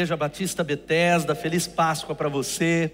Igreja Batista Betesda, feliz Páscoa para você.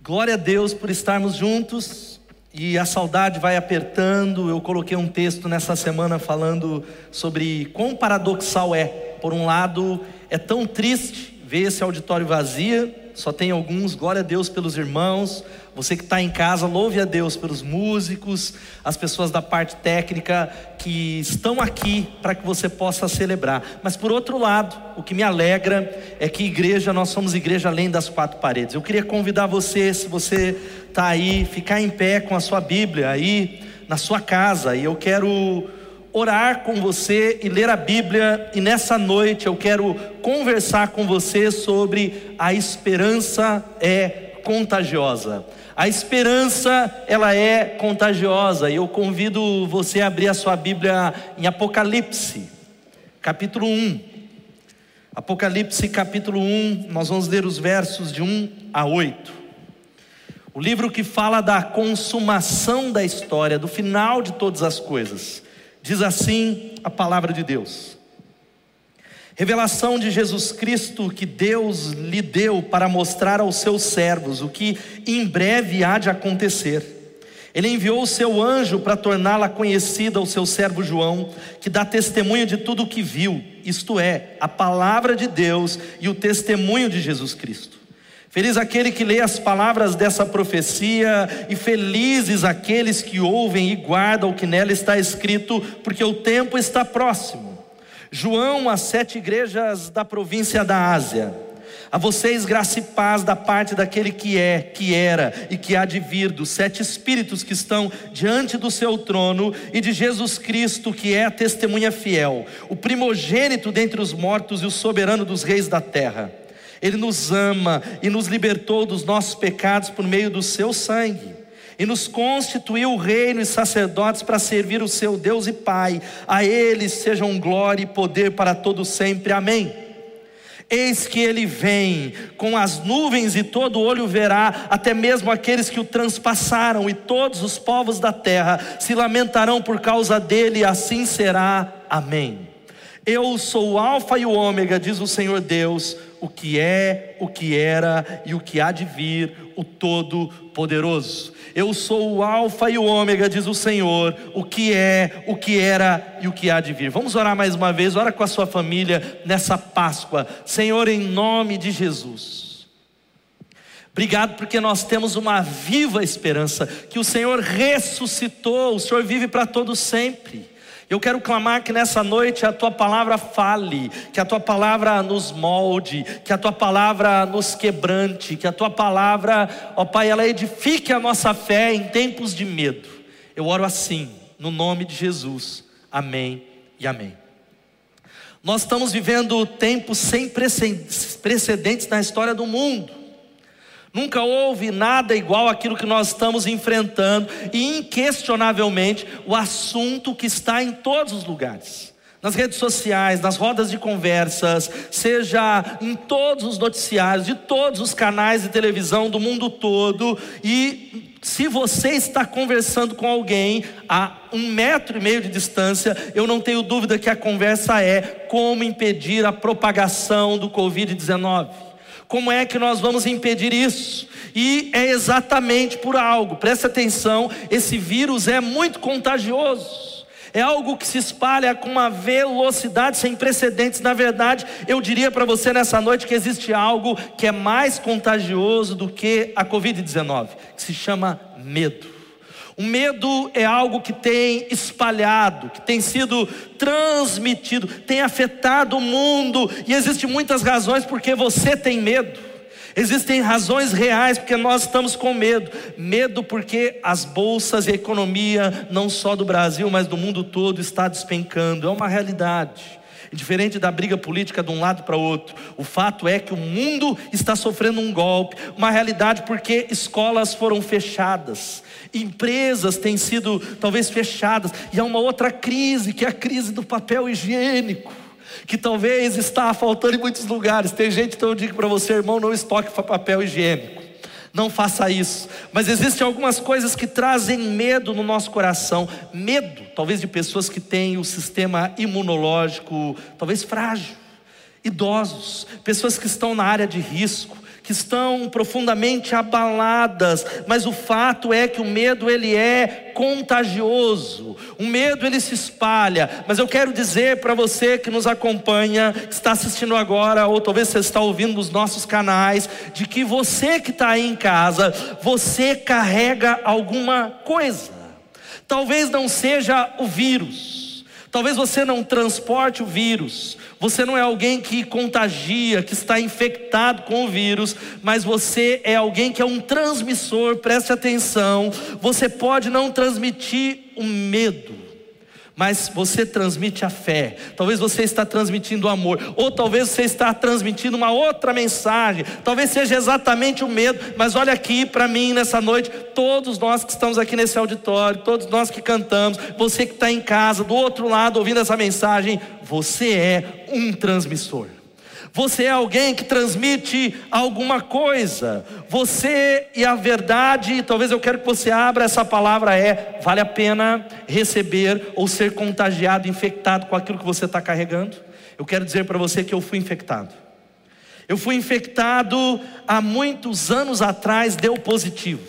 Glória a Deus por estarmos juntos e a saudade vai apertando. Eu coloquei um texto nessa semana falando sobre quão paradoxal é. Por um lado, é tão triste ver esse auditório vazio, só tem alguns, glória a Deus pelos irmãos. Você que está em casa, louve a Deus pelos músicos, as pessoas da parte técnica que estão aqui para que você possa celebrar. Mas por outro lado, o que me alegra é que igreja, nós somos igreja além das quatro paredes. Eu queria convidar você, se você está aí, ficar em pé com a sua Bíblia aí na sua casa. E eu quero orar com você e ler a Bíblia, e nessa noite eu quero conversar com você sobre a esperança é contagiosa. A esperança, ela é contagiosa, e eu convido você a abrir a sua Bíblia em Apocalipse, capítulo 1. Apocalipse, capítulo 1, nós vamos ler os versos de 1 a 8. O livro que fala da consumação da história, do final de todas as coisas. Diz assim a palavra de Deus. Revelação de Jesus Cristo que Deus lhe deu para mostrar aos seus servos o que em breve há de acontecer. Ele enviou o seu anjo para torná-la conhecida ao seu servo João, que dá testemunho de tudo o que viu, isto é, a palavra de Deus e o testemunho de Jesus Cristo. Feliz aquele que lê as palavras dessa profecia, e felizes aqueles que ouvem e guardam o que nela está escrito, porque o tempo está próximo. João, às sete igrejas da província da Ásia. A vocês graça e paz da parte daquele que é, que era e que há de vir, dos sete espíritos que estão diante do seu trono e de Jesus Cristo, que é a testemunha fiel, o primogênito dentre os mortos e o soberano dos reis da terra ele nos ama e nos libertou dos nossos pecados por meio do seu sangue. E nos constituiu reino e sacerdotes para servir o seu Deus e Pai. A Ele sejam glória e poder para todos sempre. Amém. Eis que ele vem com as nuvens, e todo olho verá, até mesmo aqueles que o transpassaram, e todos os povos da terra se lamentarão por causa dele, e assim será. Amém. Eu sou o Alfa e o Ômega, diz o Senhor Deus, o que é, o que era e o que há de vir, o Todo-Poderoso. Eu sou o Alfa e o Ômega, diz o Senhor, o que é, o que era e o que há de vir. Vamos orar mais uma vez, ora com a sua família nessa Páscoa. Senhor, em nome de Jesus. Obrigado porque nós temos uma viva esperança, que o Senhor ressuscitou, o Senhor vive para todo sempre. Eu quero clamar que nessa noite a tua palavra fale, que a tua palavra nos molde, que a tua palavra nos quebrante, que a tua palavra, ó Pai, ela edifique a nossa fé em tempos de medo. Eu oro assim, no nome de Jesus. Amém e amém. Nós estamos vivendo tempos sem precedentes na história do mundo. Nunca houve nada igual àquilo que nós estamos enfrentando, e inquestionavelmente o assunto que está em todos os lugares. Nas redes sociais, nas rodas de conversas, seja em todos os noticiários, de todos os canais de televisão do mundo todo, e se você está conversando com alguém a um metro e meio de distância, eu não tenho dúvida que a conversa é como impedir a propagação do Covid-19. Como é que nós vamos impedir isso? E é exatamente por algo, presta atenção: esse vírus é muito contagioso. É algo que se espalha com uma velocidade sem precedentes. Na verdade, eu diria para você nessa noite que existe algo que é mais contagioso do que a Covid-19, que se chama medo. O medo é algo que tem espalhado, que tem sido transmitido, tem afetado o mundo, e existem muitas razões porque você tem medo. Existem razões reais porque nós estamos com medo. Medo porque as bolsas e a economia, não só do Brasil, mas do mundo todo, está despencando. É uma realidade. Diferente da briga política de um lado para outro, o fato é que o mundo está sofrendo um golpe, uma realidade porque escolas foram fechadas, empresas têm sido talvez fechadas, e há uma outra crise, que é a crise do papel higiênico, que talvez está faltando em muitos lugares. Tem gente, então eu digo para você, irmão, não estoque papel higiênico. Não faça isso. Mas existem algumas coisas que trazem medo no nosso coração. Medo, talvez, de pessoas que têm o sistema imunológico, talvez frágil. idosos, pessoas que estão na área de risco, que estão profundamente abaladas, mas o fato é que o medo ele é contagioso. O medo ele se espalha, mas eu quero dizer para você que nos acompanha, que está assistindo agora ou talvez você está ouvindo nos nossos canais, de que você que está aí em casa, você carrega alguma coisa. Talvez não seja o vírus, Talvez você não transporte o vírus, você não é alguém que contagia, que está infectado com o vírus, mas você é alguém que é um transmissor, preste atenção. Você pode não transmitir o medo, mas você transmite a fé. Talvez você está transmitindo o amor, ou talvez você está transmitindo uma outra mensagem. Talvez seja exatamente o medo, mas olha aqui para mim nessa noite, todos nós que estamos aqui nesse auditório, todos nós que cantamos, você que está em casa, do outro lado ouvindo essa mensagem, você é um transmissor. Você é alguém que transmite alguma coisa. Você e a verdade, talvez eu quero que você abra essa palavra é vale a pena receber ou ser contagiado, infectado com aquilo que você está carregando. Eu quero dizer para você que eu fui infectado. Eu fui infectado há muitos anos atrás, deu positivo.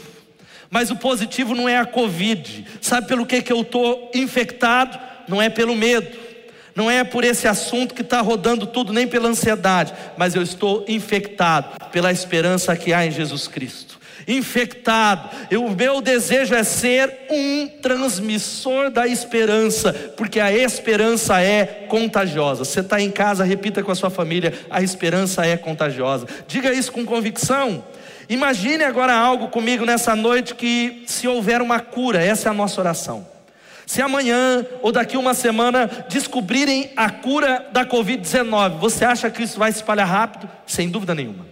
Mas o positivo não é a Covid. Sabe pelo que, que eu estou infectado? Não é pelo medo não é por esse assunto que está rodando tudo, nem pela ansiedade, mas eu estou infectado pela esperança que há em Jesus Cristo. Infectado, o meu desejo é ser um transmissor da esperança, porque a esperança é contagiosa. Você está em casa, repita com a sua família: a esperança é contagiosa. Diga isso com convicção. Imagine agora algo comigo nessa noite que, se houver uma cura, essa é a nossa oração. Se amanhã ou daqui uma semana descobrirem a cura da Covid-19, você acha que isso vai se espalhar rápido? Sem dúvida nenhuma.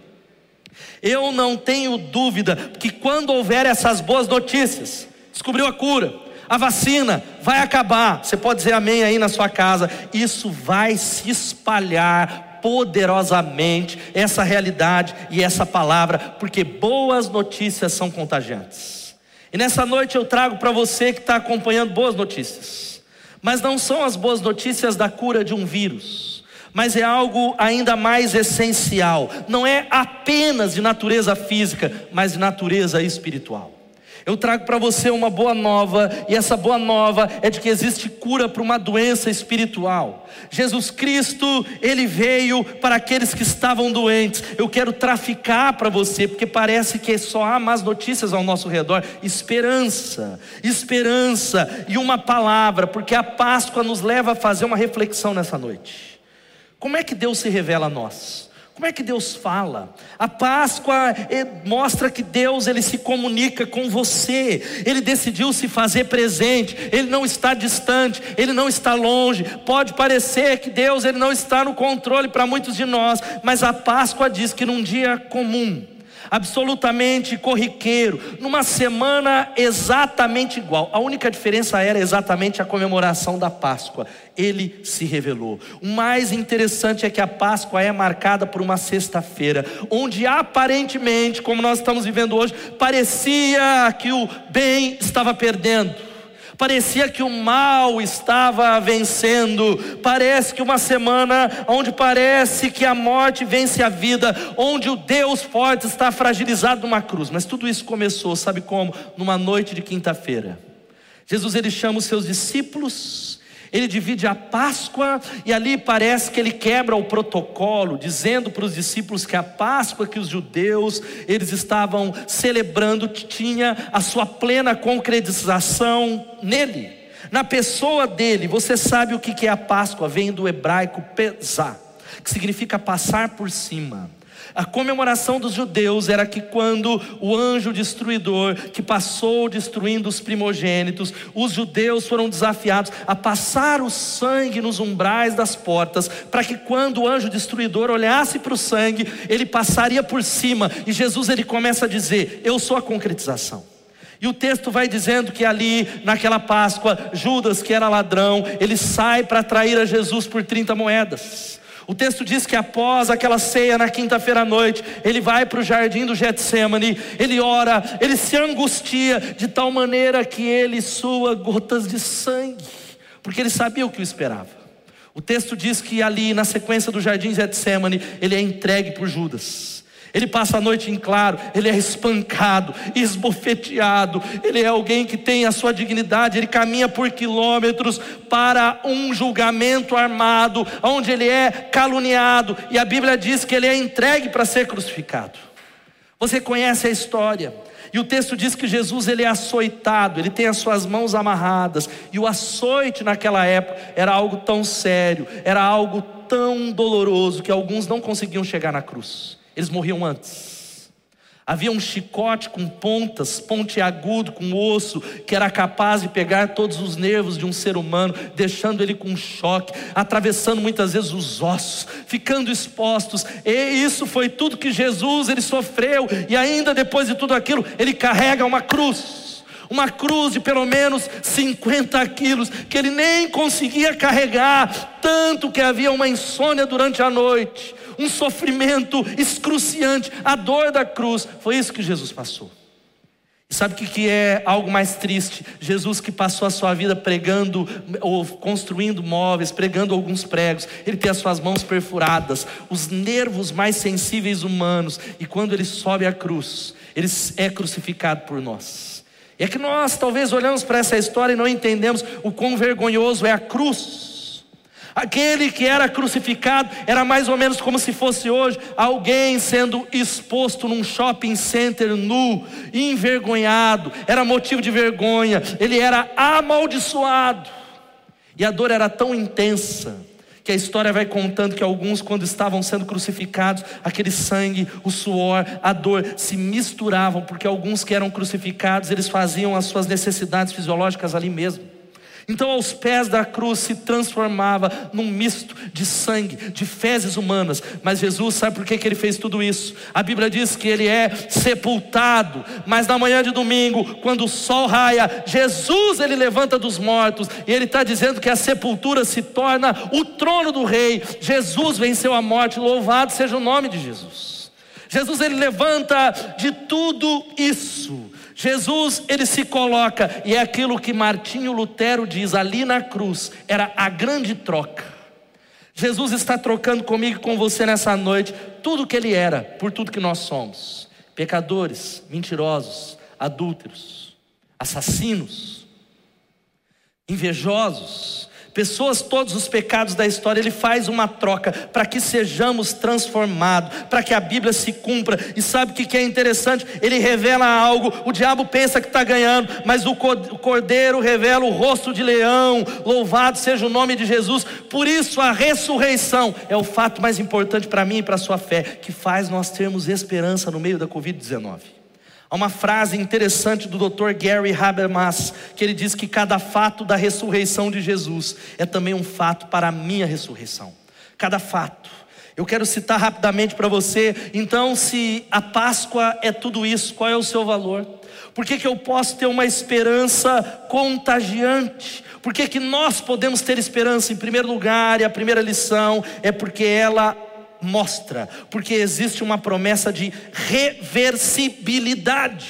Eu não tenho dúvida que quando houver essas boas notícias, descobriu a cura, a vacina vai acabar, você pode dizer amém aí na sua casa, isso vai se espalhar poderosamente, essa realidade e essa palavra, porque boas notícias são contagiantes. E nessa noite eu trago para você que está acompanhando boas notícias. Mas não são as boas notícias da cura de um vírus, mas é algo ainda mais essencial. Não é apenas de natureza física, mas de natureza espiritual. Eu trago para você uma boa nova, e essa boa nova é de que existe cura para uma doença espiritual. Jesus Cristo, ele veio para aqueles que estavam doentes. Eu quero traficar para você, porque parece que só há más notícias ao nosso redor. Esperança, esperança e uma palavra, porque a Páscoa nos leva a fazer uma reflexão nessa noite. Como é que Deus se revela a nós? Como é que Deus fala? A Páscoa é, mostra que Deus ele se comunica com você. Ele decidiu se fazer presente. Ele não está distante, ele não está longe. Pode parecer que Deus ele não está no controle para muitos de nós, mas a Páscoa diz que num dia comum, absolutamente corriqueiro, numa semana exatamente igual. A única diferença era exatamente a comemoração da Páscoa. Ele se revelou. O mais interessante é que a Páscoa é marcada por uma sexta-feira, onde aparentemente, como nós estamos vivendo hoje, parecia que o bem estava perdendo Parecia que o mal estava vencendo. Parece que uma semana onde parece que a morte vence a vida, onde o Deus forte está fragilizado numa cruz. Mas tudo isso começou, sabe como? Numa noite de quinta-feira. Jesus ele chama os seus discípulos ele divide a Páscoa e ali parece que ele quebra o protocolo, dizendo para os discípulos que a Páscoa que os judeus eles estavam celebrando tinha a sua plena concretização nele, na pessoa dele. Você sabe o que é a Páscoa? Vem do hebraico pesar, que significa passar por cima. A comemoração dos judeus era que quando o anjo destruidor, que passou destruindo os primogênitos, os judeus foram desafiados a passar o sangue nos umbrais das portas, para que quando o anjo destruidor olhasse para o sangue, ele passaria por cima. E Jesus ele começa a dizer: Eu sou a concretização. E o texto vai dizendo que ali, naquela Páscoa, Judas, que era ladrão, ele sai para trair a Jesus por 30 moedas. O texto diz que após aquela ceia na quinta-feira à noite, ele vai para o jardim do Getsemane, ele ora, ele se angustia de tal maneira que ele sua gotas de sangue, porque ele sabia o que o esperava. O texto diz que ali, na sequência do jardim de Getsemane, ele é entregue por Judas. Ele passa a noite em claro, ele é espancado, esbofeteado, ele é alguém que tem a sua dignidade, ele caminha por quilômetros para um julgamento armado, onde ele é caluniado, e a Bíblia diz que ele é entregue para ser crucificado. Você conhece a história. E o texto diz que Jesus ele é açoitado, ele tem as suas mãos amarradas, e o açoite naquela época era algo tão sério, era algo tão doloroso que alguns não conseguiam chegar na cruz. Eles morriam antes. Havia um chicote com pontas, pontiagudo, com osso, que era capaz de pegar todos os nervos de um ser humano, deixando ele com choque, atravessando muitas vezes os ossos, ficando expostos. E isso foi tudo que Jesus ele sofreu, e ainda depois de tudo aquilo, ele carrega uma cruz. Uma cruz de pelo menos 50 quilos, que ele nem conseguia carregar, tanto que havia uma insônia durante a noite um sofrimento excruciante, a dor da cruz. Foi isso que Jesus passou. E sabe o que, é algo mais triste? Jesus que passou a sua vida pregando ou construindo móveis, pregando alguns pregos, ele tem as suas mãos perfuradas, os nervos mais sensíveis humanos, e quando ele sobe a cruz, ele é crucificado por nós. E é que nós talvez olhamos para essa história e não entendemos o quão vergonhoso é a cruz. Aquele que era crucificado era mais ou menos como se fosse hoje alguém sendo exposto num shopping center nu, envergonhado, era motivo de vergonha, ele era amaldiçoado. E a dor era tão intensa que a história vai contando que alguns, quando estavam sendo crucificados, aquele sangue, o suor, a dor se misturavam, porque alguns que eram crucificados, eles faziam as suas necessidades fisiológicas ali mesmo. Então, aos pés da cruz se transformava num misto de sangue, de fezes humanas. Mas Jesus, sabe por que, que ele fez tudo isso? A Bíblia diz que ele é sepultado, mas na manhã de domingo, quando o sol raia, Jesus ele levanta dos mortos, e ele está dizendo que a sepultura se torna o trono do rei. Jesus venceu a morte, louvado seja o nome de Jesus. Jesus ele levanta de tudo isso Jesus, ele se coloca, e é aquilo que Martinho Lutero diz ali na cruz, era a grande troca. Jesus está trocando comigo e com você nessa noite tudo que ele era por tudo que nós somos: pecadores, mentirosos, adúlteros, assassinos, invejosos, pessoas, todos os pecados da história, ele faz uma troca para que sejamos transformados, para que a Bíblia se cumpra. E sabe o que é interessante? Ele revela algo, o diabo pensa que está ganhando, mas o cordeiro revela o rosto de leão. Louvado seja o nome de Jesus. Por isso, a ressurreição é o fato mais importante para mim e para a sua fé, que faz nós termos esperança no meio da Covid-19. Há uma frase interessante do Dr. Gary Habermas, que ele diz que cada fato da ressurreição de Jesus é também um fato para a minha ressurreição. Cada fato. Eu quero citar rapidamente para você, então, se a Páscoa é tudo isso, qual é o seu valor? Por que, que eu posso ter uma esperança contagiante? Por que, que nós podemos ter esperança? Em primeiro lugar, e a primeira lição é porque ela mostra, porque existe uma promessa de reversibilidade.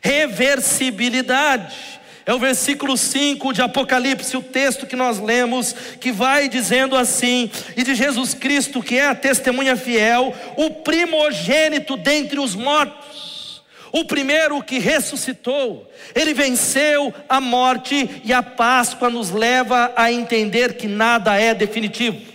Reversibilidade. É o versículo 5 de Apocalipse, o texto que nós lemos, que vai dizendo assim: E de Jesus Cristo, que é a testemunha fiel, o primogênito dentre os mortos, o primeiro que ressuscitou, ele venceu a morte, e a Páscoa nos leva a entender que nada é definitivo.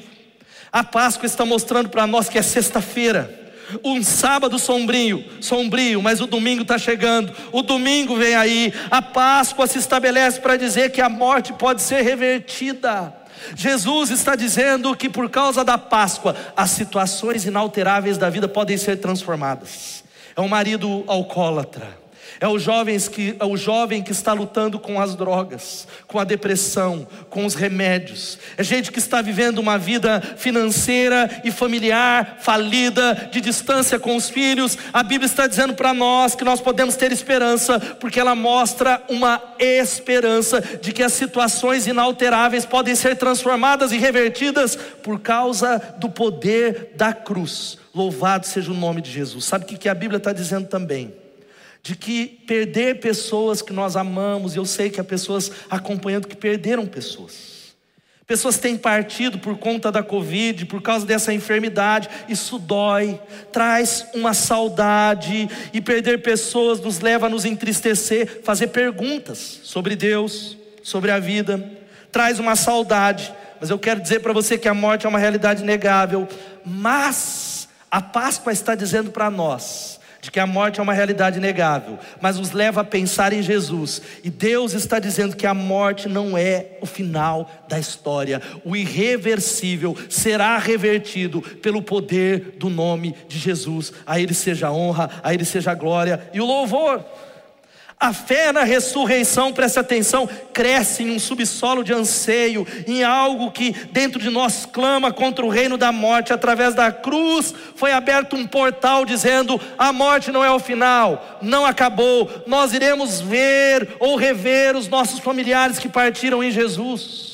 A Páscoa está mostrando para nós que é sexta-feira. Um sábado sombrio, sombrio, mas o domingo está chegando. O domingo vem aí. A Páscoa se estabelece para dizer que a morte pode ser revertida. Jesus está dizendo que por causa da Páscoa, as situações inalteráveis da vida podem ser transformadas. É um marido alcoólatra é o, jovens que, é o jovem que está lutando com as drogas, com a depressão, com os remédios. É gente que está vivendo uma vida financeira e familiar falida, de distância com os filhos. A Bíblia está dizendo para nós que nós podemos ter esperança, porque ela mostra uma esperança de que as situações inalteráveis podem ser transformadas e revertidas por causa do poder da cruz. Louvado seja o nome de Jesus. Sabe o que a Bíblia está dizendo também? De que perder pessoas que nós amamos, eu sei que há pessoas acompanhando que perderam pessoas. Pessoas têm partido por conta da Covid, por causa dessa enfermidade. Isso dói, traz uma saudade, e perder pessoas nos leva a nos entristecer, fazer perguntas sobre Deus, sobre a vida, traz uma saudade. Mas eu quero dizer para você que a morte é uma realidade negável, mas a Páscoa está dizendo para nós de que a morte é uma realidade negável, mas nos leva a pensar em Jesus. E Deus está dizendo que a morte não é o final da história. O irreversível será revertido pelo poder do nome de Jesus. A Ele seja a honra, a Ele seja a glória e o louvor. A fé na ressurreição, preste atenção, cresce em um subsolo de anseio, em algo que dentro de nós clama contra o reino da morte. Através da cruz foi aberto um portal dizendo: a morte não é o final, não acabou. Nós iremos ver ou rever os nossos familiares que partiram em Jesus.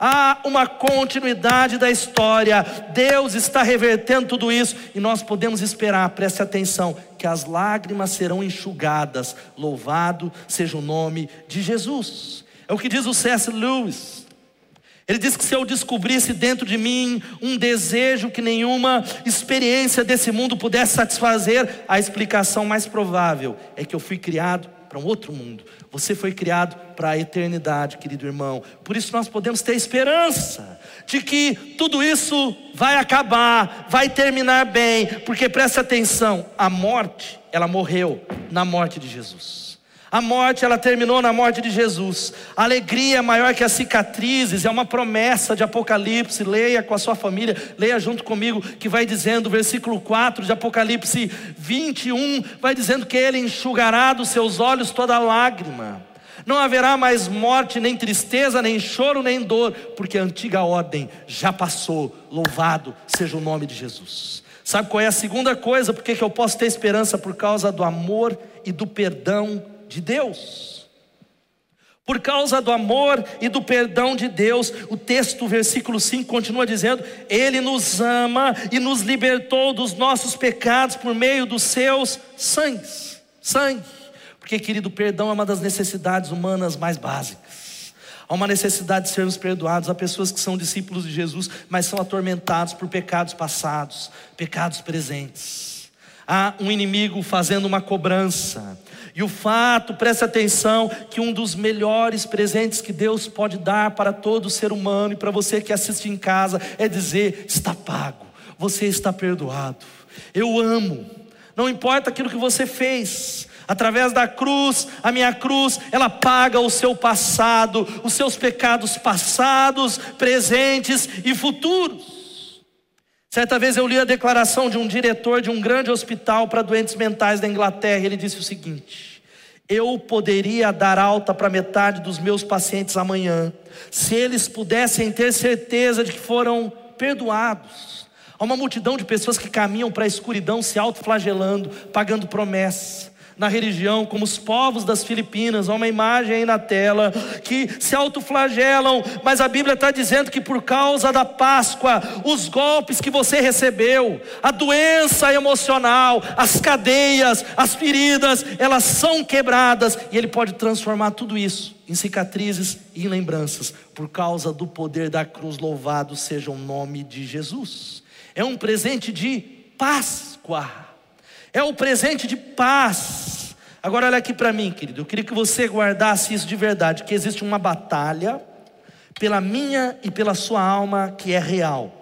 Há uma continuidade da história. Deus está revertendo tudo isso e nós podemos esperar, preste atenção, que as lágrimas serão enxugadas. Louvado seja o nome de Jesus. É o que diz o C.S. Lewis. Ele diz que se eu descobrisse dentro de mim um desejo que nenhuma experiência desse mundo pudesse satisfazer, a explicação mais provável é que eu fui criado para um outro mundo. Você foi criado para a eternidade, querido irmão. Por isso nós podemos ter esperança de que tudo isso vai acabar, vai terminar bem, porque preste atenção, a morte, ela morreu na morte de Jesus. A morte, ela terminou na morte de Jesus. A alegria é maior que as cicatrizes, é uma promessa de Apocalipse. Leia com a sua família, leia junto comigo, que vai dizendo, versículo 4 de Apocalipse 21, vai dizendo que Ele enxugará dos seus olhos toda lágrima. Não haverá mais morte, nem tristeza, nem choro, nem dor, porque a antiga ordem já passou. Louvado seja o nome de Jesus. Sabe qual é a segunda coisa? Porque que eu posso ter esperança por causa do amor e do perdão de Deus. Por causa do amor e do perdão de Deus, o texto, versículo 5, continua dizendo: Ele nos ama e nos libertou dos nossos pecados por meio dos seus sangues. Sangue. Porque, querido, perdão é uma das necessidades humanas mais básicas. Há uma necessidade de sermos perdoados. Há pessoas que são discípulos de Jesus, mas são atormentados por pecados passados, pecados presentes. Há um inimigo fazendo uma cobrança. E o fato, preste atenção, que um dos melhores presentes que Deus pode dar para todo ser humano e para você que assiste em casa é dizer: está pago, você está perdoado. Eu amo, não importa aquilo que você fez, através da cruz, a minha cruz, ela paga o seu passado, os seus pecados passados, presentes e futuros. Certa vez eu li a declaração de um diretor de um grande hospital para doentes mentais da Inglaterra, ele disse o seguinte: eu poderia dar alta para metade dos meus pacientes amanhã, se eles pudessem ter certeza de que foram perdoados. Há uma multidão de pessoas que caminham para a escuridão se autoflagelando, pagando promessas na religião, como os povos das Filipinas, há uma imagem aí na tela, que se autoflagelam, mas a Bíblia está dizendo que por causa da Páscoa, os golpes que você recebeu, a doença emocional, as cadeias, as feridas, elas são quebradas, e Ele pode transformar tudo isso em cicatrizes e em lembranças, por causa do poder da cruz, louvado seja o nome de Jesus. É um presente de Páscoa é o presente de paz. Agora olha aqui para mim, querido, eu queria que você guardasse isso de verdade, que existe uma batalha pela minha e pela sua alma que é real.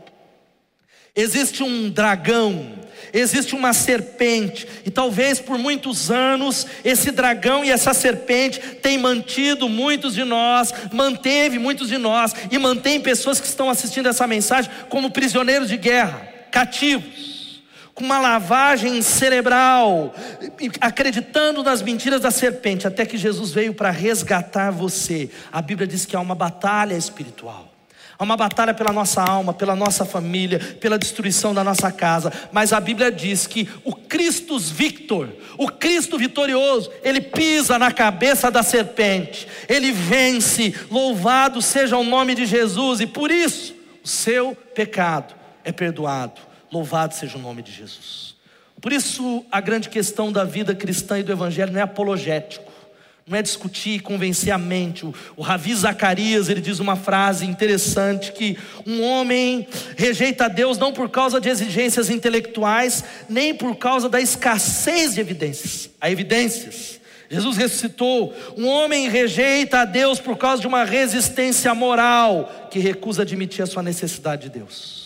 Existe um dragão, existe uma serpente, e talvez por muitos anos esse dragão e essa serpente tem mantido muitos de nós, manteve muitos de nós e mantém pessoas que estão assistindo essa mensagem como prisioneiros de guerra, cativos com uma lavagem cerebral, acreditando nas mentiras da serpente, até que Jesus veio para resgatar você. A Bíblia diz que há uma batalha espiritual. Há uma batalha pela nossa alma, pela nossa família, pela destruição da nossa casa. Mas a Bíblia diz que o Cristo Victor, o Cristo vitorioso, ele pisa na cabeça da serpente, ele vence. Louvado seja o nome de Jesus, e por isso o seu pecado é perdoado. Louvado seja o nome de Jesus. Por isso, a grande questão da vida cristã e do Evangelho não é apologético, não é discutir, convencer a mente. O, o Ravi Zacarias, ele diz uma frase interessante que um homem rejeita Deus não por causa de exigências intelectuais, nem por causa da escassez de evidências. Há evidências. Jesus ressuscitou. Um homem rejeita a Deus por causa de uma resistência moral que recusa admitir a sua necessidade de Deus.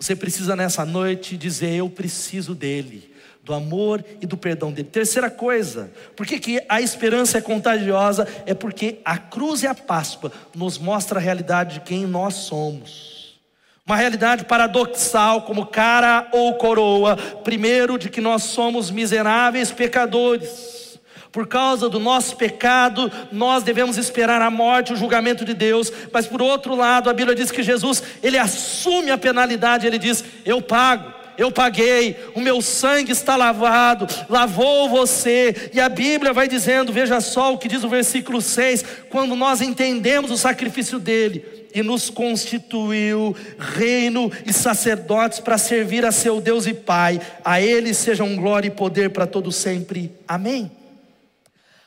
Você precisa nessa noite dizer: Eu preciso dele do amor e do perdão dele. Terceira coisa, por que, a esperança é contagiosa? É porque a cruz e a Páscoa nos mostra a realidade de quem nós somos. Uma realidade paradoxal, como cara ou coroa. Primeiro, de que nós somos miseráveis pecadores. Por causa do nosso pecado, nós devemos esperar a morte, o julgamento de Deus. Mas por outro lado, a Bíblia diz que Jesus, ele assume a penalidade, ele diz: "Eu pago" eu paguei, o meu sangue está lavado, lavou você. E a Bíblia vai dizendo, veja só o que diz o versículo 6: quando nós entendemos o sacrifício dele e nos constituiu reino e sacerdotes para servir a seu Deus e Pai, a ele sejam glória e poder para todo sempre. Amém.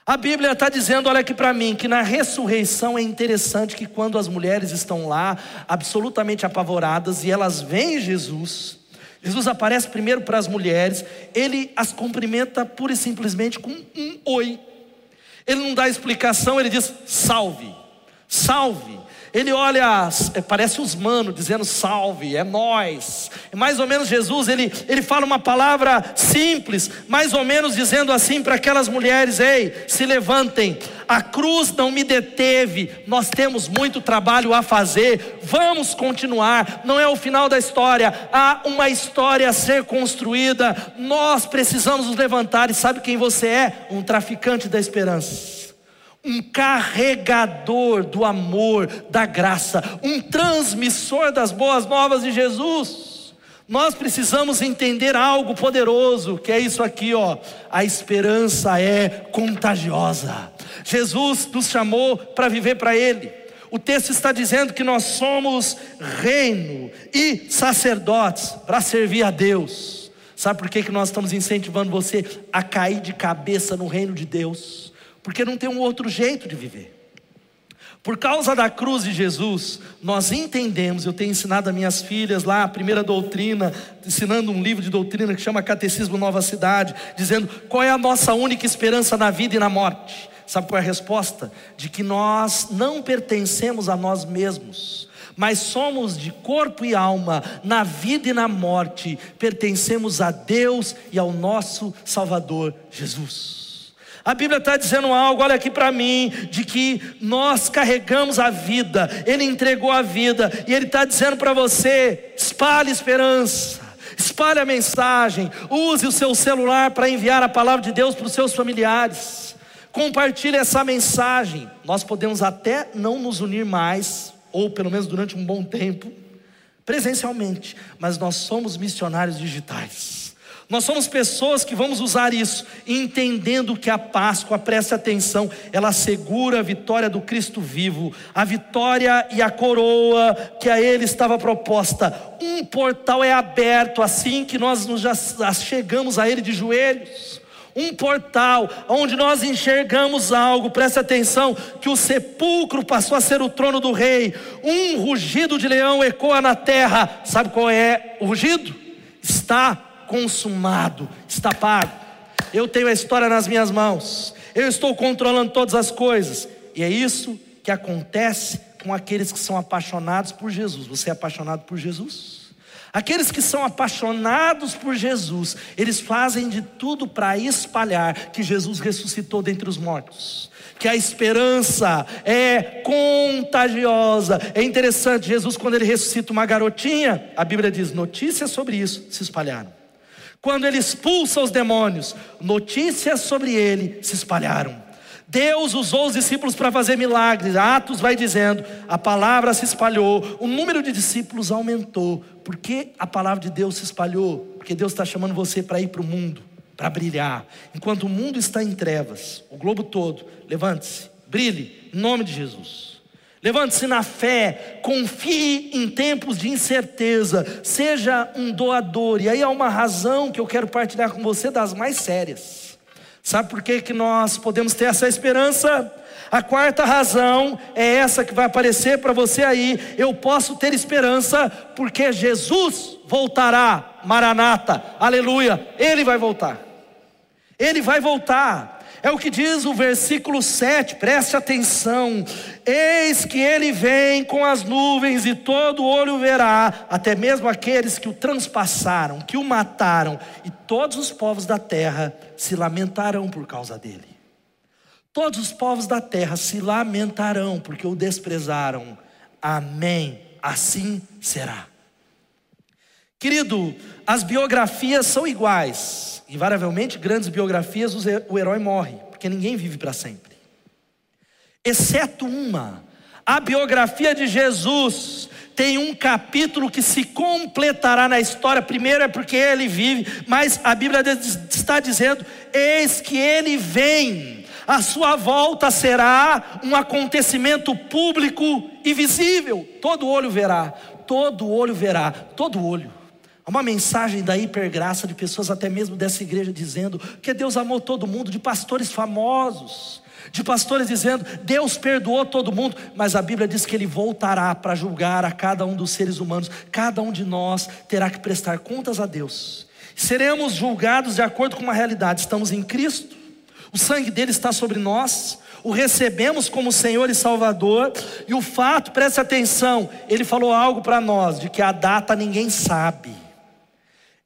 A Bíblia está dizendo, olha aqui para mim, que na ressurreição é interessante que quando as mulheres estão lá, absolutamente apavoradas, e elas veem Jesus, Jesus aparece primeiro para as mulheres, ele as cumprimenta pura e simplesmente com um oi. Ele não dá explicação, ele diz: salve, salve. Ele olha, é, parece os manos dizendo salve, é nós. Mais ou menos Jesus, ele, ele fala uma palavra simples, mais ou menos dizendo assim para aquelas mulheres: ei, se levantem, a cruz não me deteve, nós temos muito trabalho a fazer, vamos continuar, não é o final da história, há uma história a ser construída, nós precisamos nos levantar, e sabe quem você é? Um traficante da esperança um carregador do amor, da graça, um transmissor das boas novas de Jesus. Nós precisamos entender algo poderoso, que é isso aqui, ó. A esperança é contagiosa. Jesus nos chamou para viver para Ele. O texto está dizendo que nós somos reino e sacerdotes para servir a Deus. Sabe por que, que nós estamos incentivando você a cair de cabeça no reino de Deus? Porque não tem um outro jeito de viver. Por causa da cruz de Jesus, nós entendemos, eu tenho ensinado a minhas filhas lá a primeira doutrina, ensinando um livro de doutrina que chama Catecismo Nova Cidade, dizendo qual é a nossa única esperança na vida e na morte. Sabe qual é a resposta? De que nós não pertencemos a nós mesmos, mas somos de corpo e alma, na vida e na morte, pertencemos a Deus e ao nosso Salvador Jesus. A Bíblia está dizendo algo, olha aqui para mim, de que nós carregamos a vida, Ele entregou a vida, e Ele está dizendo para você: espalhe esperança, espalhe a mensagem, use o seu celular para enviar a palavra de Deus para os seus familiares, compartilhe essa mensagem. Nós podemos até não nos unir mais, ou pelo menos durante um bom tempo, presencialmente, mas nós somos missionários digitais. Nós somos pessoas que vamos usar isso, entendendo que a Páscoa, preste atenção, ela assegura a vitória do Cristo vivo, a vitória e a coroa que a Ele estava proposta. Um portal é aberto assim que nós nos chegamos a Ele de joelhos. Um portal onde nós enxergamos algo, preste atenção, que o sepulcro passou a ser o trono do rei, um rugido de leão ecoa na terra, sabe qual é o rugido? Está consumado, está pago. Eu tenho a história nas minhas mãos, eu estou controlando todas as coisas, e é isso que acontece com aqueles que são apaixonados por Jesus. Você é apaixonado por Jesus? Aqueles que são apaixonados por Jesus, eles fazem de tudo para espalhar que Jesus ressuscitou dentre os mortos. Que a esperança é contagiosa. É interessante, Jesus, quando ele ressuscita uma garotinha, a Bíblia diz: notícias sobre isso se espalharam. Quando ele expulsa os demônios, notícias sobre ele se espalharam. Deus usou os discípulos para fazer milagres. Atos vai dizendo: a palavra se espalhou, o número de discípulos aumentou. Por que a palavra de Deus se espalhou? Porque Deus está chamando você para ir para o mundo, para brilhar. Enquanto o mundo está em trevas, o globo todo, levante-se, brilhe, em nome de Jesus. Levante-se na fé, confie em tempos de incerteza, seja um doador. E aí há uma razão que eu quero partilhar com você das mais sérias. Sabe por que, que nós podemos ter essa esperança? A quarta razão é essa que vai aparecer para você aí. Eu posso ter esperança porque Jesus voltará. Maranata, aleluia. Ele vai voltar. Ele vai voltar. É o que diz o versículo 7, preste atenção. Eis que ele vem com as nuvens e todo olho verá, até mesmo aqueles que o transpassaram, que o mataram, e todos os povos da terra se lamentarão por causa dele. Todos os povos da terra se lamentarão porque o desprezaram. Amém. Assim será. Querido, as biografias são iguais Invariavelmente, grandes biografias, o herói morre, porque ninguém vive para sempre. Exceto uma. A biografia de Jesus tem um capítulo que se completará na história. Primeiro é porque ele vive, mas a Bíblia está dizendo: eis que ele vem. A sua volta será um acontecimento público e visível. Todo olho verá, todo olho verá, todo olho. Há uma mensagem da hipergraça de pessoas, até mesmo dessa igreja, dizendo que Deus amou todo mundo, de pastores famosos, de pastores dizendo Deus perdoou todo mundo, mas a Bíblia diz que Ele voltará para julgar a cada um dos seres humanos, cada um de nós terá que prestar contas a Deus, seremos julgados de acordo com uma realidade: estamos em Cristo, o sangue dele está sobre nós, o recebemos como Senhor e Salvador, e o fato, preste atenção, ele falou algo para nós, de que a data ninguém sabe.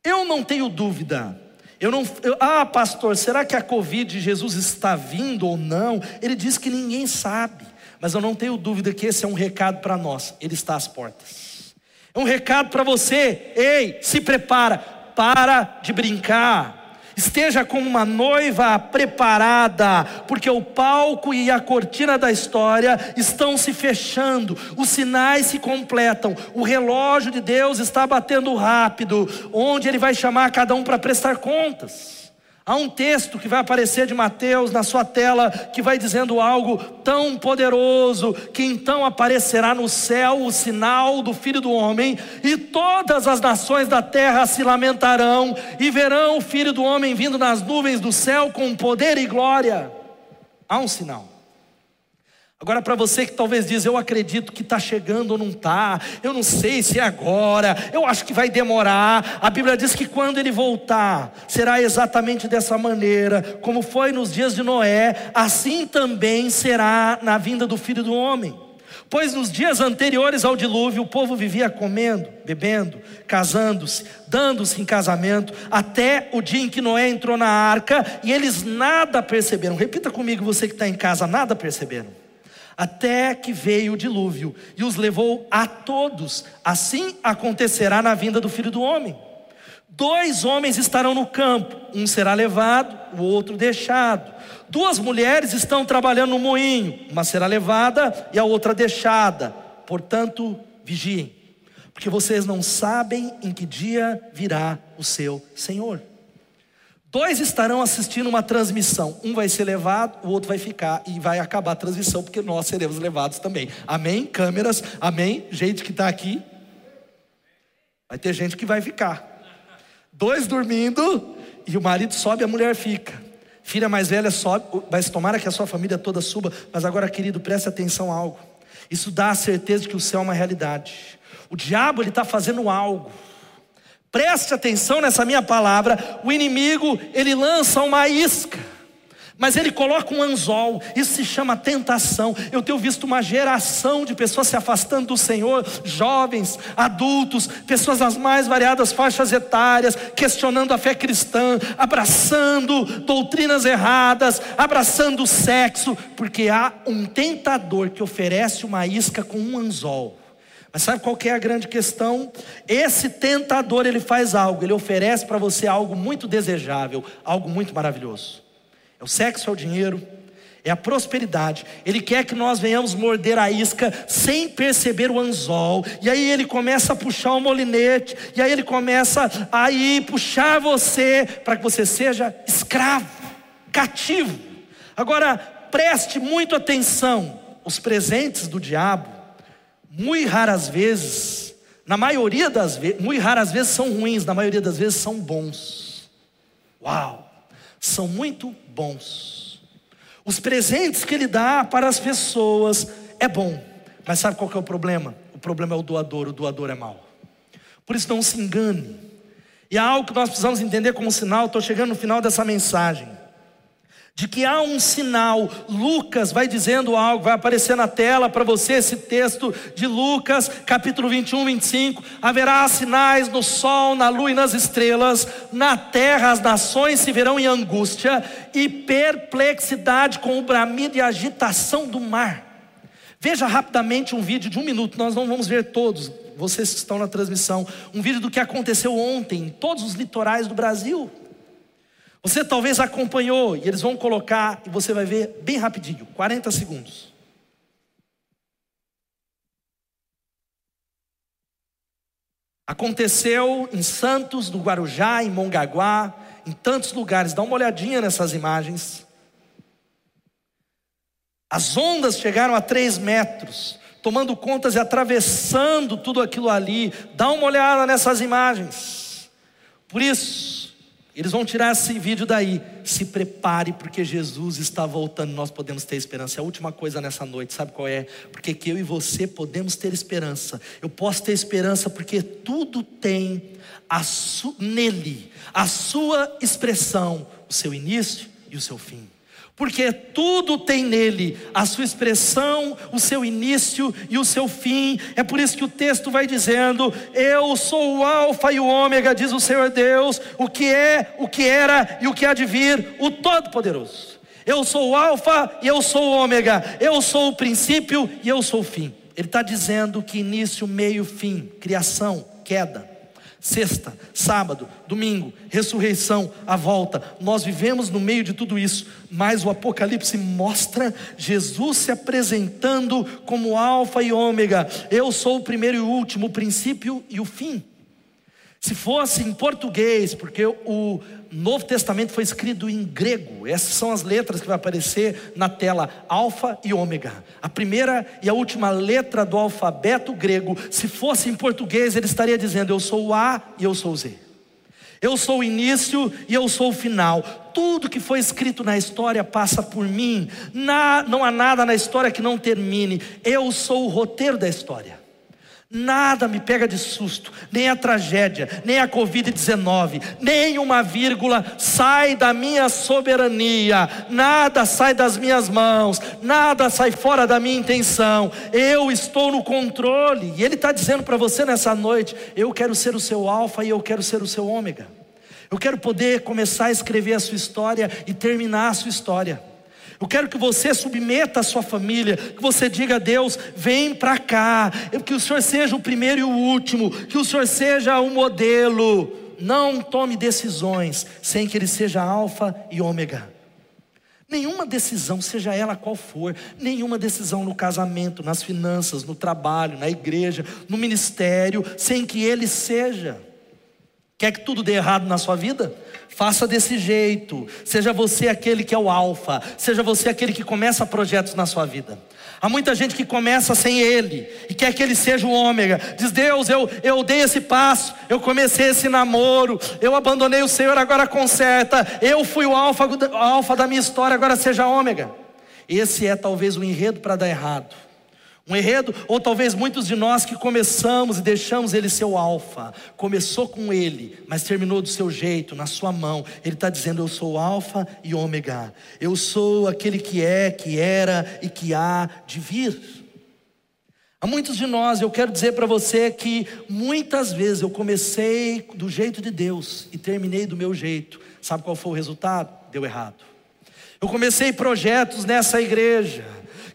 Eu não tenho dúvida. Eu não, eu, ah, pastor, será que a Covid Jesus está vindo ou não? Ele diz que ninguém sabe, mas eu não tenho dúvida que esse é um recado para nós. Ele está às portas. É um recado para você. Ei, se prepara, para de brincar. Esteja como uma noiva preparada, porque o palco e a cortina da história estão se fechando, os sinais se completam, o relógio de Deus está batendo rápido, onde Ele vai chamar cada um para prestar contas. Há um texto que vai aparecer de Mateus na sua tela que vai dizendo algo tão poderoso que então aparecerá no céu o sinal do Filho do Homem e todas as nações da terra se lamentarão e verão o Filho do Homem vindo nas nuvens do céu com poder e glória. Há um sinal. Agora, para você que talvez diz, eu acredito que está chegando ou não está, eu não sei se é agora, eu acho que vai demorar. A Bíblia diz que quando ele voltar, será exatamente dessa maneira, como foi nos dias de Noé, assim também será na vinda do filho do homem. Pois nos dias anteriores ao dilúvio, o povo vivia comendo, bebendo, casando-se, dando-se em casamento, até o dia em que Noé entrou na arca e eles nada perceberam. Repita comigo, você que está em casa, nada perceberam até que veio o dilúvio e os levou a todos. Assim acontecerá na vinda do filho do homem. Dois homens estarão no campo, um será levado, o outro deixado. Duas mulheres estão trabalhando no moinho, uma será levada e a outra deixada. Portanto, vigiem, porque vocês não sabem em que dia virá o seu Senhor. Dois estarão assistindo uma transmissão. Um vai ser levado, o outro vai ficar e vai acabar a transmissão, porque nós seremos levados também. Amém? Câmeras, amém? Gente que está aqui. Vai ter gente que vai ficar. Dois dormindo e o marido sobe a mulher fica. Filha mais velha sobe, mas tomara que a sua família toda suba. Mas agora, querido, preste atenção a algo. Isso dá a certeza de que o céu é uma realidade. O diabo ele está fazendo algo Preste atenção nessa minha palavra. O inimigo, ele lança uma isca, mas ele coloca um anzol. Isso se chama tentação. Eu tenho visto uma geração de pessoas se afastando do Senhor, jovens, adultos, pessoas das mais variadas faixas etárias, questionando a fé cristã, abraçando doutrinas erradas, abraçando o sexo, porque há um tentador que oferece uma isca com um anzol. Mas sabe qual é a grande questão? Esse tentador, ele faz algo, ele oferece para você algo muito desejável, algo muito maravilhoso. É o sexo, é o dinheiro, é a prosperidade. Ele quer que nós venhamos morder a isca sem perceber o anzol. E aí ele começa a puxar o molinete, e aí ele começa a ir puxar você para que você seja escravo, cativo. Agora, preste muito atenção. Os presentes do diabo muito raras vezes, na maioria das vezes, muito raras vezes são ruins, na maioria das vezes são bons. Uau! são muito bons. Os presentes que ele dá para as pessoas é bom, mas sabe qual é o problema? O problema é o doador, o doador é mau. Por isso não se engane. E há algo que nós precisamos entender como sinal, estou chegando no final dessa mensagem de que há um sinal. Lucas vai dizendo algo, vai aparecer na tela para você esse texto de Lucas, capítulo 21, 25. Haverá sinais no sol, na lua e nas estrelas, na terra as nações se verão em angústia e perplexidade com o bramido e agitação do mar. Veja rapidamente um vídeo de um minuto, nós não vamos ver todos, vocês que estão na transmissão, um vídeo do que aconteceu ontem em todos os litorais do Brasil. Você talvez acompanhou e eles vão colocar e você vai ver bem rapidinho 40 segundos. Aconteceu em Santos, no Guarujá, em Mongaguá, em tantos lugares. Dá uma olhadinha nessas imagens. As ondas chegaram a três metros, tomando contas e atravessando tudo aquilo ali. Dá uma olhada nessas imagens. Por isso, eles vão tirar esse vídeo daí. Se prepare, porque Jesus está voltando. Nós podemos ter esperança. É a última coisa nessa noite, sabe qual é? Porque que eu e você podemos ter esperança. Eu posso ter esperança porque tudo tem a nele a sua expressão, o seu início e o seu fim porque tudo tem nele a sua expressão, o seu início e o seu fim. É por isso que o texto vai dizendo: Eu sou o Alfa e o Ômega, diz o Senhor Deus, o que é, o que era e o que há de vir, o Todo-Poderoso. Eu sou o Alfa e eu sou o Ômega, eu sou o princípio e eu sou o fim. Ele está dizendo que início, meio, fim, criação, queda Sexta, sábado, domingo, ressurreição, a volta. Nós vivemos no meio de tudo isso, mas o Apocalipse mostra Jesus se apresentando como Alfa e Ômega. Eu sou o primeiro e o último, o princípio e o fim. Se fosse em português, porque o Novo Testamento foi escrito em grego, essas são as letras que vai aparecer na tela, alfa e ômega. A primeira e a última letra do alfabeto grego, se fosse em português, ele estaria dizendo: Eu sou o A e eu sou o Z. Eu sou o início e eu sou o final. Tudo que foi escrito na história passa por mim. Na, não há nada na história que não termine. Eu sou o roteiro da história. Nada me pega de susto, nem a tragédia, nem a Covid-19, nem uma vírgula sai da minha soberania, nada sai das minhas mãos, nada sai fora da minha intenção. Eu estou no controle, e Ele está dizendo para você nessa noite: eu quero ser o seu Alfa e eu quero ser o seu Ômega. Eu quero poder começar a escrever a sua história e terminar a sua história. Eu quero que você submeta a sua família, que você diga a Deus: vem para cá, que o Senhor seja o primeiro e o último, que o Senhor seja o modelo. Não tome decisões sem que Ele seja Alfa e Ômega. Nenhuma decisão, seja ela qual for, nenhuma decisão no casamento, nas finanças, no trabalho, na igreja, no ministério, sem que Ele seja. Quer que tudo dê errado na sua vida? Faça desse jeito. Seja você aquele que é o alfa. Seja você aquele que começa projetos na sua vida. Há muita gente que começa sem ele e quer que ele seja o ômega. Diz: Deus, eu, eu dei esse passo, eu comecei esse namoro, eu abandonei o Senhor, agora conserta. Eu fui o alfa, alfa da minha história, agora seja ômega. Esse é talvez o enredo para dar errado. Um enredo, ou talvez muitos de nós que começamos e deixamos ele ser o alfa, começou com ele, mas terminou do seu jeito, na sua mão. Ele está dizendo: Eu sou alfa e ômega, eu sou aquele que é, que era e que há de vir. Há muitos de nós, eu quero dizer para você que muitas vezes eu comecei do jeito de Deus e terminei do meu jeito. Sabe qual foi o resultado? Deu errado. Eu comecei projetos nessa igreja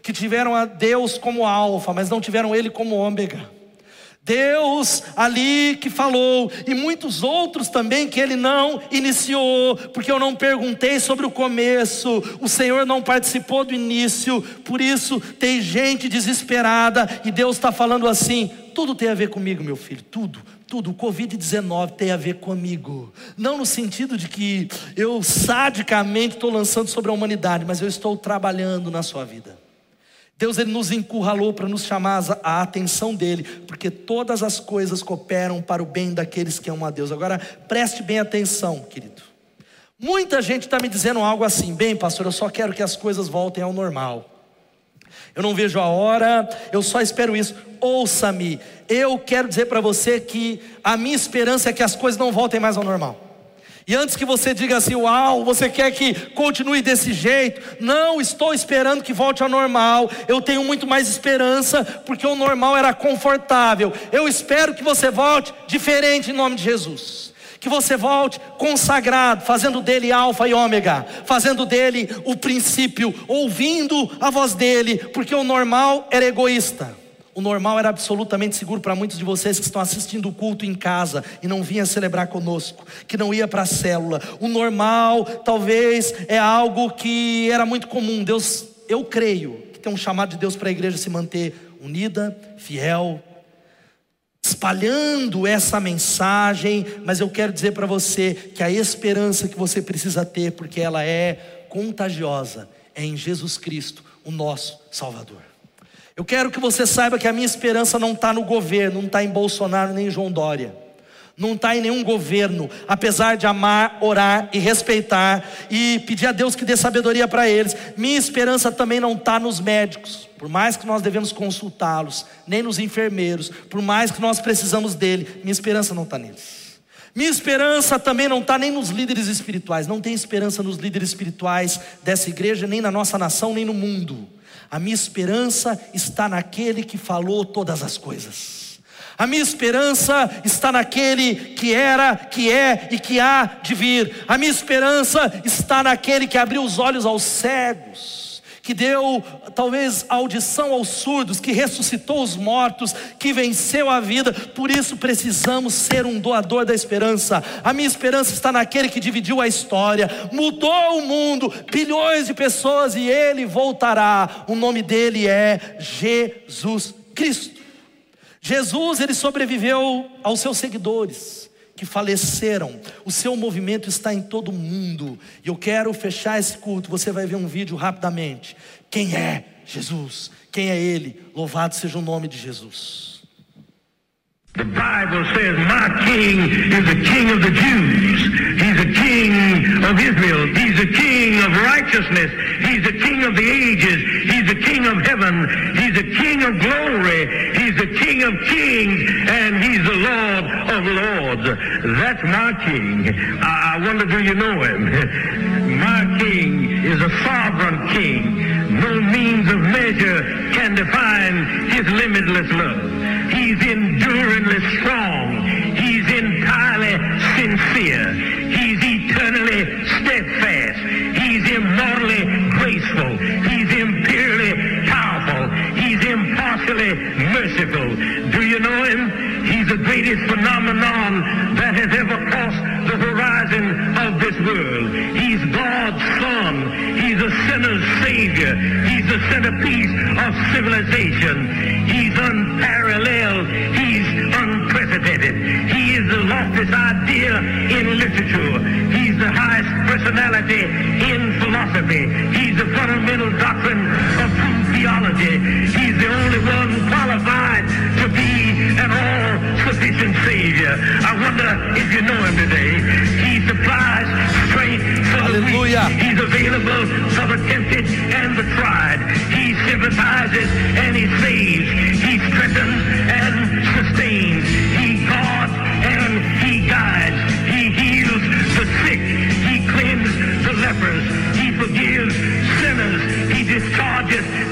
que tiveram a Deus como alfa, mas não tiveram Ele como ômega. Deus ali que falou, e muitos outros também que ele não iniciou, porque eu não perguntei sobre o começo, o Senhor não participou do início, por isso tem gente desesperada, e Deus está falando assim: tudo tem a ver comigo, meu filho, tudo, tudo. O Covid-19 tem a ver comigo, não no sentido de que eu sadicamente estou lançando sobre a humanidade, mas eu estou trabalhando na sua vida. Deus ele nos encurralou para nos chamar a atenção dele, porque todas as coisas cooperam para o bem daqueles que amam a Deus. Agora preste bem atenção, querido. Muita gente está me dizendo algo assim, bem, pastor, eu só quero que as coisas voltem ao normal. Eu não vejo a hora, eu só espero isso. Ouça-me, eu quero dizer para você que a minha esperança é que as coisas não voltem mais ao normal. E antes que você diga assim, uau, você quer que continue desse jeito? Não, estou esperando que volte ao normal. Eu tenho muito mais esperança, porque o normal era confortável. Eu espero que você volte diferente em nome de Jesus. Que você volte consagrado, fazendo dele alfa e ômega, fazendo dele o princípio, ouvindo a voz dele, porque o normal era egoísta. O normal era absolutamente seguro para muitos de vocês que estão assistindo o culto em casa e não vinha celebrar conosco, que não ia para a célula. O normal, talvez, é algo que era muito comum. Deus, eu creio que tem um chamado de Deus para a igreja se manter unida, fiel, espalhando essa mensagem, mas eu quero dizer para você que a esperança que você precisa ter, porque ela é contagiosa, é em Jesus Cristo, o nosso Salvador. Eu quero que você saiba que a minha esperança não está no governo, não está em Bolsonaro nem em João Dória, não está em nenhum governo, apesar de amar, orar e respeitar e pedir a Deus que dê sabedoria para eles. Minha esperança também não está nos médicos, por mais que nós devemos consultá-los, nem nos enfermeiros, por mais que nós precisamos dele, minha esperança não está neles. Minha esperança também não está nem nos líderes espirituais, não tem esperança nos líderes espirituais dessa igreja, nem na nossa nação, nem no mundo. A minha esperança está naquele que falou todas as coisas. A minha esperança está naquele que era, que é e que há de vir. A minha esperança está naquele que abriu os olhos aos cegos que deu talvez audição aos surdos, que ressuscitou os mortos, que venceu a vida. Por isso precisamos ser um doador da esperança. A minha esperança está naquele que dividiu a história, mudou o mundo, bilhões de pessoas e ele voltará. O nome dele é Jesus Cristo. Jesus, ele sobreviveu aos seus seguidores que faleceram. O seu movimento está em todo mundo. E eu quero fechar esse culto. Você vai ver um vídeo rapidamente. Quem é Jesus? Quem é Ele? Louvado seja o nome de Jesus. The Bible says, My king is the king of the Jews. He's king of Israel. He's king of righteousness. He's king of the ages. He's king of heaven. He's the king of glory. He's the king of kings. And he's the Lord of lords. That's my king. I, I wonder, do you know him? My king is a sovereign king. No means of measure can define his limitless love. He's enduringly strong. Do you know him? He's the greatest phenomenon that has ever crossed the horizon of this world. He's God's Son. He's a sinner's Savior. He's the centerpiece of civilization. He's unparalleled. He's unprecedented. He is the loftiest idea in literature. He's the highest personality in philosophy. He's the fundamental doctrine of true theology. He's the only one qualified to be an all-sufficient Savior. I wonder if you know him today. He supplies strength for Hallelujah. the weak. He's available for the tempted and the tried. He sympathizes and he saves. He strengthens and sustains. He guards and he guides. He heals the sick. He cleanses the lepers. He forgives sinners. He discharges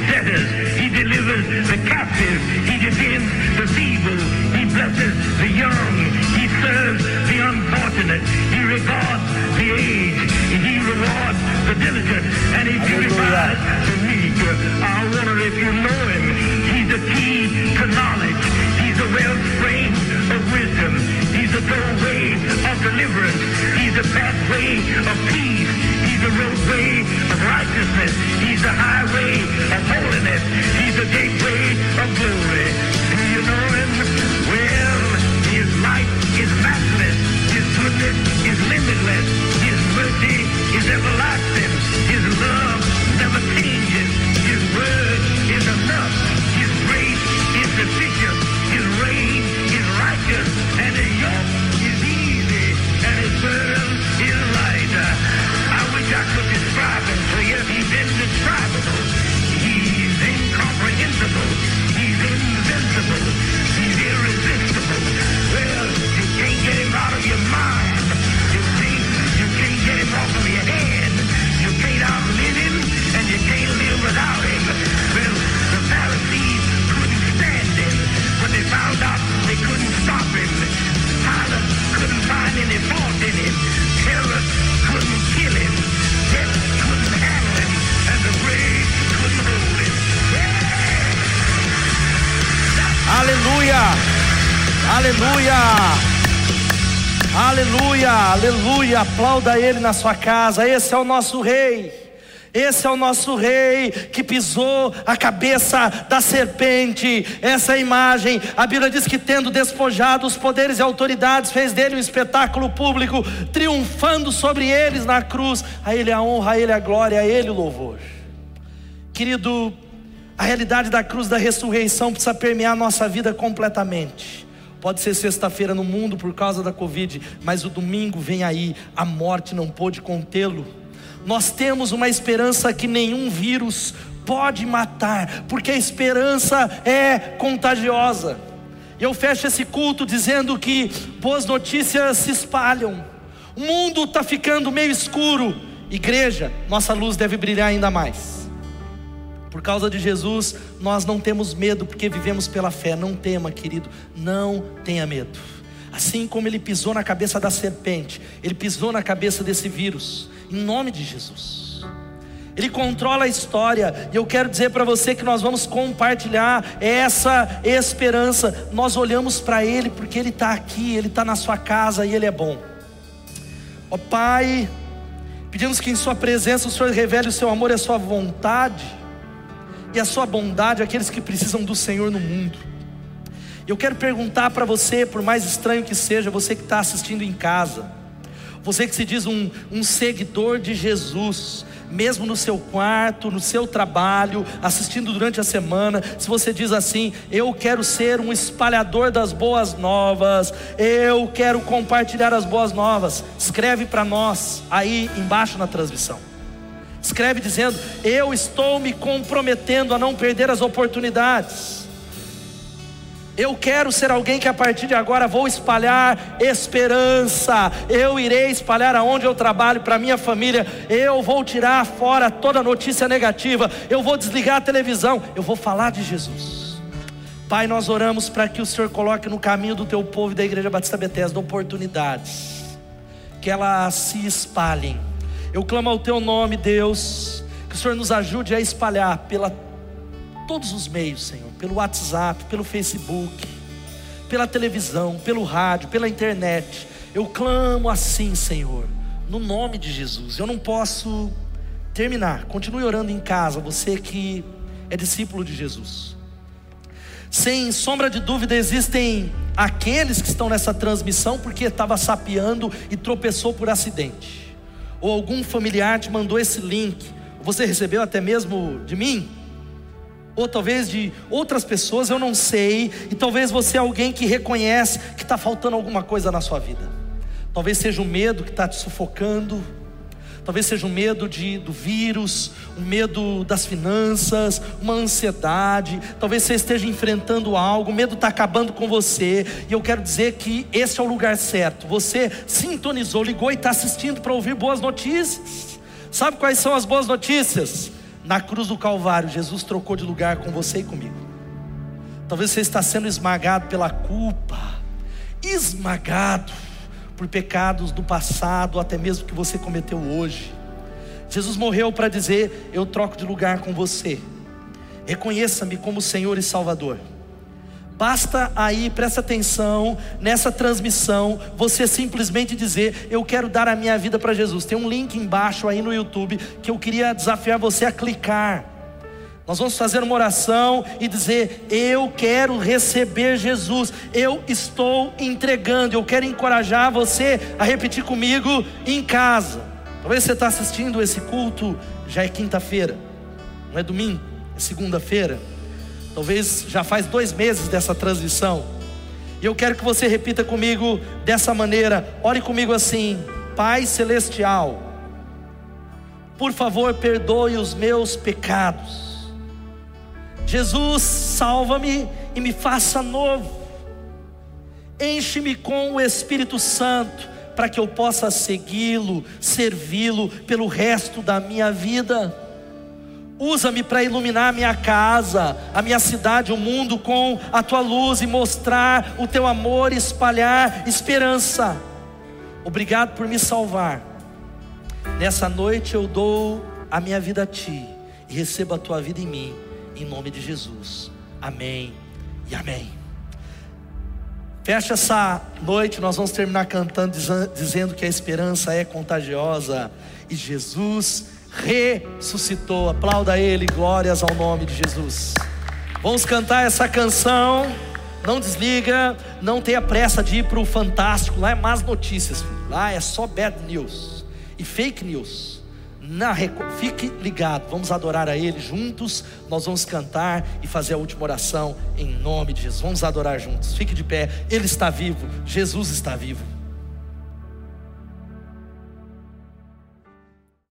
delivers the captive. He defends the feeble. He blesses the young. He serves the unfortunate. He regards the aged. He rewards the diligent. And he beautifies the meek. I wonder if you know him. He's the key to knowledge. He's a wellspring of wisdom. He's the doorway of deliverance. He's the pathway of peace. He's the roadway of righteousness. He's the highway of holiness. He's the gateway of glory. Do you know him? Well, his light is matchless. His goodness is limitless. His mercy is everlasting. His love never changes. Aleluia! Aleluia! Aleluia! Aplauda Ele na sua casa. Esse é o nosso Rei. Esse é o nosso rei que pisou a cabeça da serpente. Essa é imagem. A Bíblia diz que, tendo despojado os poderes e autoridades, fez dele um espetáculo público, triunfando sobre eles na cruz. A Ele a honra, a Ele a glória, a Ele o louvor. Querido, a realidade da cruz da ressurreição precisa permear a nossa vida completamente. Pode ser sexta-feira no mundo por causa da Covid, mas o domingo vem aí, a morte não pôde contê-lo. Nós temos uma esperança que nenhum vírus pode matar, porque a esperança é contagiosa. Eu fecho esse culto dizendo que boas notícias se espalham, o mundo está ficando meio escuro, igreja, nossa luz deve brilhar ainda mais. Por causa de Jesus, nós não temos medo, porque vivemos pela fé. Não tema, querido, não tenha medo. Assim como ele pisou na cabeça da serpente, ele pisou na cabeça desse vírus, em nome de Jesus. Ele controla a história, e eu quero dizer para você que nós vamos compartilhar essa esperança. Nós olhamos para Ele porque Ele está aqui, Ele está na sua casa e Ele é bom. Ó Pai, pedimos que em Sua presença o Senhor revele o Seu amor e a Sua vontade e a sua bondade àqueles que precisam do Senhor no mundo. Eu quero perguntar para você, por mais estranho que seja, você que está assistindo em casa, você que se diz um, um seguidor de Jesus, mesmo no seu quarto, no seu trabalho, assistindo durante a semana, se você diz assim: Eu quero ser um espalhador das boas novas, eu quero compartilhar as boas novas, escreve para nós aí embaixo na transmissão escreve dizendo: Eu estou me comprometendo a não perder as oportunidades. Eu quero ser alguém que a partir de agora vou espalhar esperança. Eu irei espalhar aonde eu trabalho para minha família. Eu vou tirar fora toda notícia negativa. Eu vou desligar a televisão. Eu vou falar de Jesus. Pai, nós oramos para que o Senhor coloque no caminho do teu povo e da Igreja Batista Bethesda oportunidades que elas se espalhem eu clamo ao teu nome, Deus, que o Senhor nos ajude a espalhar pela todos os meios, Senhor, pelo WhatsApp, pelo Facebook, pela televisão, pelo rádio, pela internet. Eu clamo assim, Senhor, no nome de Jesus. Eu não posso terminar. Continue orando em casa, você que é discípulo de Jesus. Sem sombra de dúvida, existem aqueles que estão nessa transmissão porque estava sapeando e tropeçou por acidente ou algum familiar te mandou esse link, você recebeu até mesmo de mim, ou talvez de outras pessoas, eu não sei, e talvez você é alguém que reconhece que está faltando alguma coisa na sua vida, talvez seja o medo que está te sufocando, Talvez seja um medo de, do vírus, um medo das finanças, uma ansiedade. Talvez você esteja enfrentando algo, o medo está acabando com você. E eu quero dizer que esse é o lugar certo. Você sintonizou, ligou e está assistindo para ouvir boas notícias. Sabe quais são as boas notícias? Na cruz do Calvário, Jesus trocou de lugar com você e comigo. Talvez você está sendo esmagado pela culpa, esmagado por pecados do passado, até mesmo que você cometeu hoje. Jesus morreu para dizer: Eu troco de lugar com você. Reconheça-me como Senhor e Salvador. Basta aí, presta atenção nessa transmissão, você simplesmente dizer: Eu quero dar a minha vida para Jesus. Tem um link embaixo aí no YouTube que eu queria desafiar você a clicar. Nós vamos fazer uma oração e dizer: Eu quero receber Jesus, eu estou entregando. Eu quero encorajar você a repetir comigo em casa. Talvez você está assistindo esse culto, já é quinta-feira, não é domingo, é segunda-feira. Talvez já faz dois meses dessa transição. E eu quero que você repita comigo dessa maneira. Ore comigo assim: Pai Celestial, por favor, perdoe os meus pecados Jesus, salva-me e me faça novo. Enche-me com o Espírito Santo, para que eu possa segui-lo, servi-lo pelo resto da minha vida. Usa-me para iluminar a minha casa, a minha cidade, o mundo com a tua luz e mostrar o teu amor espalhar esperança. Obrigado por me salvar. Nessa noite eu dou a minha vida a ti e recebo a tua vida em mim em nome de Jesus. Amém e amém. Fecha essa noite, nós vamos terminar cantando, dizendo que a esperança é contagiosa e Jesus ressuscitou. Aplauda Ele, glórias ao nome de Jesus. Vamos cantar essa canção. Não desliga, não tenha pressa de ir para o Fantástico. Lá é más notícias, filho. lá é só bad news e fake news. Na, fique ligado, vamos adorar a Ele juntos. Nós vamos cantar e fazer a última oração em nome de Jesus. Vamos adorar juntos. Fique de pé, Ele está vivo, Jesus está vivo.